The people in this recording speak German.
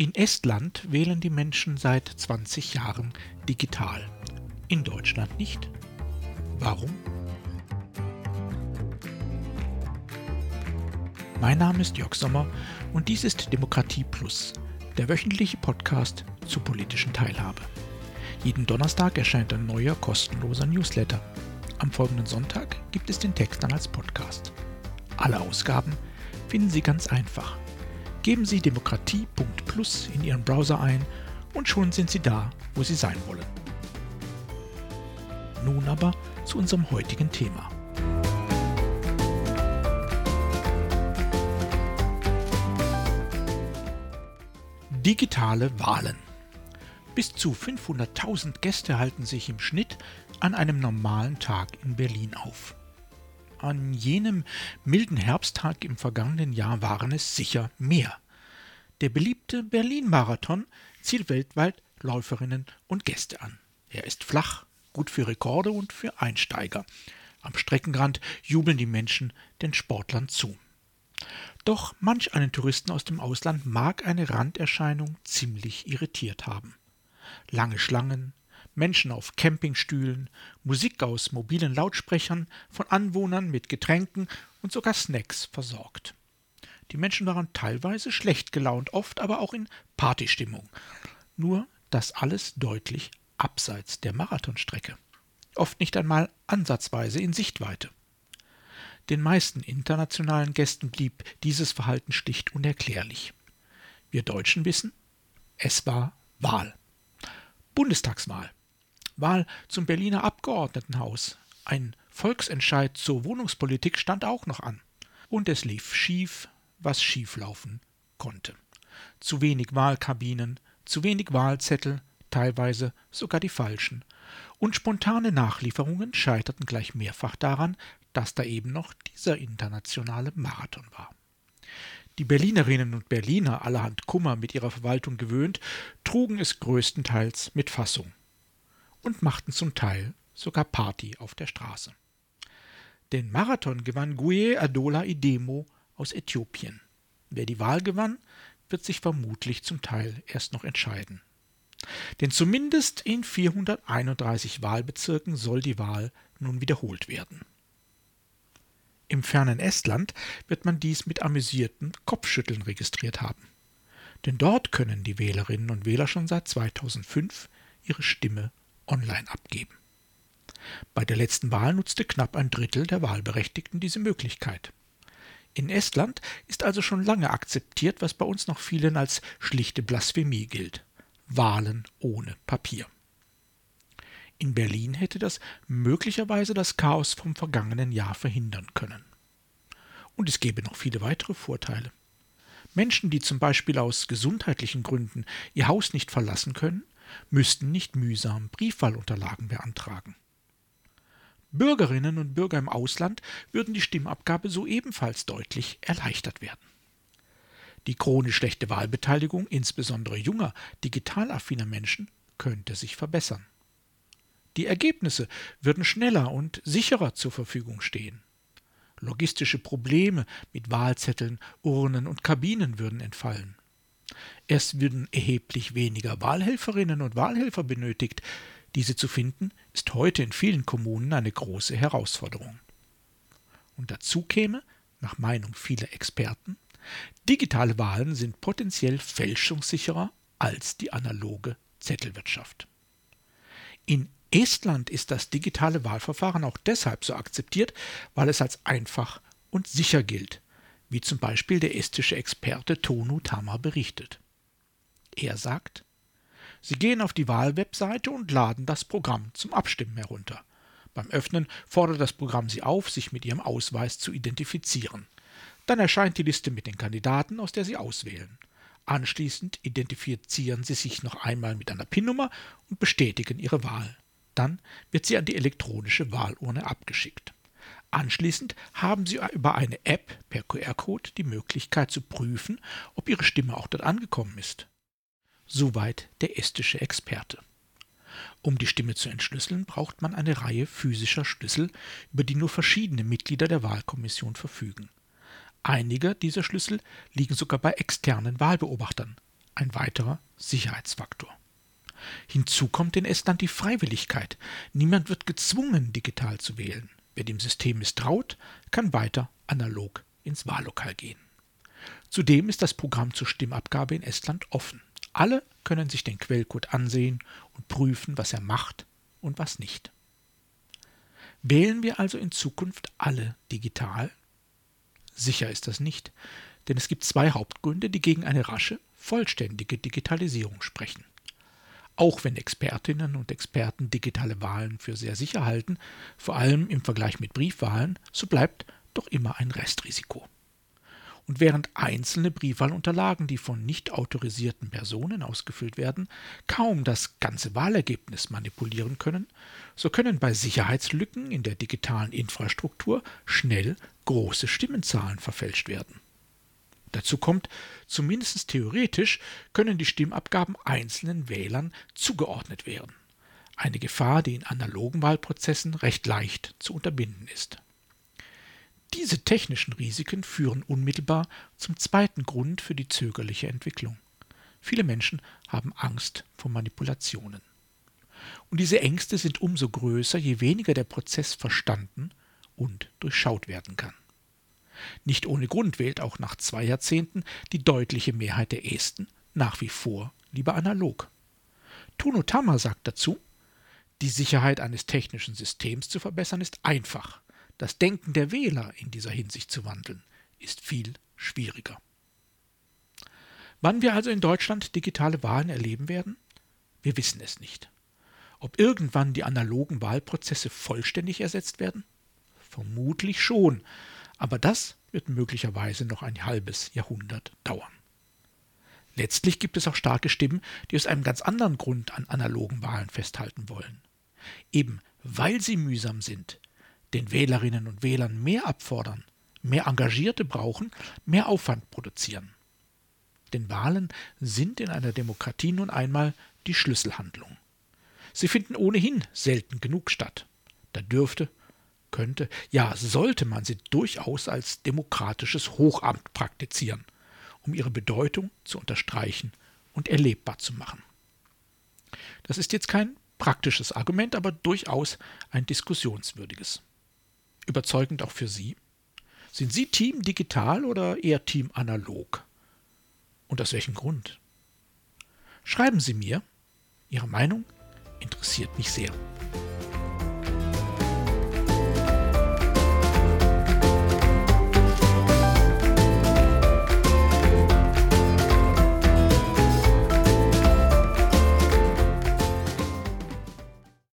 In Estland wählen die Menschen seit 20 Jahren digital. In Deutschland nicht. Warum? Mein Name ist Jörg Sommer und dies ist Demokratie Plus, der wöchentliche Podcast zur politischen Teilhabe. Jeden Donnerstag erscheint ein neuer kostenloser Newsletter. Am folgenden Sonntag gibt es den Text dann als Podcast. Alle Ausgaben finden Sie ganz einfach Geben Sie demokratie.plus in Ihren Browser ein und schon sind Sie da, wo Sie sein wollen. Nun aber zu unserem heutigen Thema. Digitale Wahlen. Bis zu 500.000 Gäste halten sich im Schnitt an einem normalen Tag in Berlin auf. An jenem milden Herbsttag im vergangenen Jahr waren es sicher mehr. Der beliebte Berlin-Marathon zieht weltweit Läuferinnen und Gäste an. Er ist flach, gut für Rekorde und für Einsteiger. Am Streckenrand jubeln die Menschen den Sportlern zu. Doch manch einen Touristen aus dem Ausland mag eine Randerscheinung ziemlich irritiert haben. Lange Schlangen, Menschen auf Campingstühlen, Musik aus mobilen Lautsprechern, von Anwohnern mit Getränken und sogar Snacks versorgt. Die Menschen waren teilweise schlecht gelaunt, oft aber auch in Partystimmung. Nur das alles deutlich abseits der Marathonstrecke. Oft nicht einmal ansatzweise in Sichtweite. Den meisten internationalen Gästen blieb dieses Verhalten schlicht unerklärlich. Wir Deutschen wissen, es war Wahl. Bundestagswahl. Wahl zum Berliner Abgeordnetenhaus. Ein Volksentscheid zur Wohnungspolitik stand auch noch an. Und es lief schief, was schieflaufen konnte. Zu wenig Wahlkabinen, zu wenig Wahlzettel, teilweise sogar die falschen. Und spontane Nachlieferungen scheiterten gleich mehrfach daran, dass da eben noch dieser internationale Marathon war. Die Berlinerinnen und Berliner, allerhand Kummer mit ihrer Verwaltung gewöhnt, trugen es größtenteils mit Fassung und machten zum Teil sogar Party auf der Straße. Den Marathon gewann Guye Adola Idemo aus Äthiopien. Wer die Wahl gewann, wird sich vermutlich zum Teil erst noch entscheiden. Denn zumindest in 431 Wahlbezirken soll die Wahl nun wiederholt werden. Im fernen Estland wird man dies mit amüsierten Kopfschütteln registriert haben. Denn dort können die Wählerinnen und Wähler schon seit 2005 ihre Stimme online abgeben. Bei der letzten Wahl nutzte knapp ein Drittel der Wahlberechtigten diese Möglichkeit. In Estland ist also schon lange akzeptiert, was bei uns noch vielen als schlichte Blasphemie gilt. Wahlen ohne Papier. In Berlin hätte das möglicherweise das Chaos vom vergangenen Jahr verhindern können. Und es gäbe noch viele weitere Vorteile. Menschen, die zum Beispiel aus gesundheitlichen Gründen ihr Haus nicht verlassen können, müssten nicht mühsam Briefwahlunterlagen beantragen. Bürgerinnen und Bürger im Ausland würden die Stimmabgabe so ebenfalls deutlich erleichtert werden. Die chronisch schlechte Wahlbeteiligung insbesondere junger, digital affiner Menschen könnte sich verbessern. Die Ergebnisse würden schneller und sicherer zur Verfügung stehen. Logistische Probleme mit Wahlzetteln, Urnen und Kabinen würden entfallen. Es würden erheblich weniger Wahlhelferinnen und Wahlhelfer benötigt. Diese zu finden, ist heute in vielen Kommunen eine große Herausforderung. Und dazu käme, nach Meinung vieler Experten, digitale Wahlen sind potenziell fälschungssicherer als die analoge Zettelwirtschaft. In Estland ist das digitale Wahlverfahren auch deshalb so akzeptiert, weil es als einfach und sicher gilt, wie zum Beispiel der estische Experte Tonu Tama berichtet. Er sagt, Sie gehen auf die Wahlwebseite und laden das Programm zum Abstimmen herunter. Beim Öffnen fordert das Programm Sie auf, sich mit Ihrem Ausweis zu identifizieren. Dann erscheint die Liste mit den Kandidaten, aus der Sie auswählen. Anschließend identifizieren Sie sich noch einmal mit einer PIN-Nummer und bestätigen Ihre Wahl. Dann wird sie an die elektronische Wahlurne abgeschickt. Anschließend haben Sie über eine App per QR-Code die Möglichkeit zu prüfen, ob Ihre Stimme auch dort angekommen ist. Soweit der estische Experte. Um die Stimme zu entschlüsseln, braucht man eine Reihe physischer Schlüssel, über die nur verschiedene Mitglieder der Wahlkommission verfügen. Einige dieser Schlüssel liegen sogar bei externen Wahlbeobachtern. ein weiterer Sicherheitsfaktor. Hinzu kommt in Estland die Freiwilligkeit. Niemand wird gezwungen, digital zu wählen. Wer dem System misstraut, kann weiter analog ins Wahllokal gehen. Zudem ist das Programm zur Stimmabgabe in Estland offen. Alle können sich den Quellcode ansehen und prüfen, was er macht und was nicht. Wählen wir also in Zukunft alle digital? Sicher ist das nicht, denn es gibt zwei Hauptgründe, die gegen eine rasche, vollständige Digitalisierung sprechen. Auch wenn Expertinnen und Experten digitale Wahlen für sehr sicher halten, vor allem im Vergleich mit Briefwahlen, so bleibt doch immer ein Restrisiko. Und während einzelne Briefwahlunterlagen, die von nicht autorisierten Personen ausgefüllt werden, kaum das ganze Wahlergebnis manipulieren können, so können bei Sicherheitslücken in der digitalen Infrastruktur schnell große Stimmenzahlen verfälscht werden. Dazu kommt, zumindest theoretisch können die Stimmabgaben einzelnen Wählern zugeordnet werden. Eine Gefahr, die in analogen Wahlprozessen recht leicht zu unterbinden ist. Diese technischen Risiken führen unmittelbar zum zweiten Grund für die zögerliche Entwicklung. Viele Menschen haben Angst vor Manipulationen. Und diese Ängste sind umso größer, je weniger der Prozess verstanden und durchschaut werden kann. Nicht ohne Grund wählt auch nach zwei Jahrzehnten die deutliche Mehrheit der Esten nach wie vor lieber analog. Tuno Tama sagt dazu, die Sicherheit eines technischen Systems zu verbessern ist einfach. Das Denken der Wähler in dieser Hinsicht zu wandeln, ist viel schwieriger. Wann wir also in Deutschland digitale Wahlen erleben werden? Wir wissen es nicht. Ob irgendwann die analogen Wahlprozesse vollständig ersetzt werden? Vermutlich schon, aber das wird möglicherweise noch ein halbes Jahrhundert dauern. Letztlich gibt es auch starke Stimmen, die aus einem ganz anderen Grund an analogen Wahlen festhalten wollen. Eben weil sie mühsam sind, den Wählerinnen und Wählern mehr abfordern, mehr Engagierte brauchen, mehr Aufwand produzieren. Denn Wahlen sind in einer Demokratie nun einmal die Schlüsselhandlung. Sie finden ohnehin selten genug statt. Da dürfte, könnte, ja sollte man sie durchaus als demokratisches Hochamt praktizieren, um ihre Bedeutung zu unterstreichen und erlebbar zu machen. Das ist jetzt kein praktisches Argument, aber durchaus ein diskussionswürdiges überzeugend auch für Sie? Sind Sie Team digital oder eher Team analog? Und aus welchem Grund? Schreiben Sie mir. Ihre Meinung interessiert mich sehr.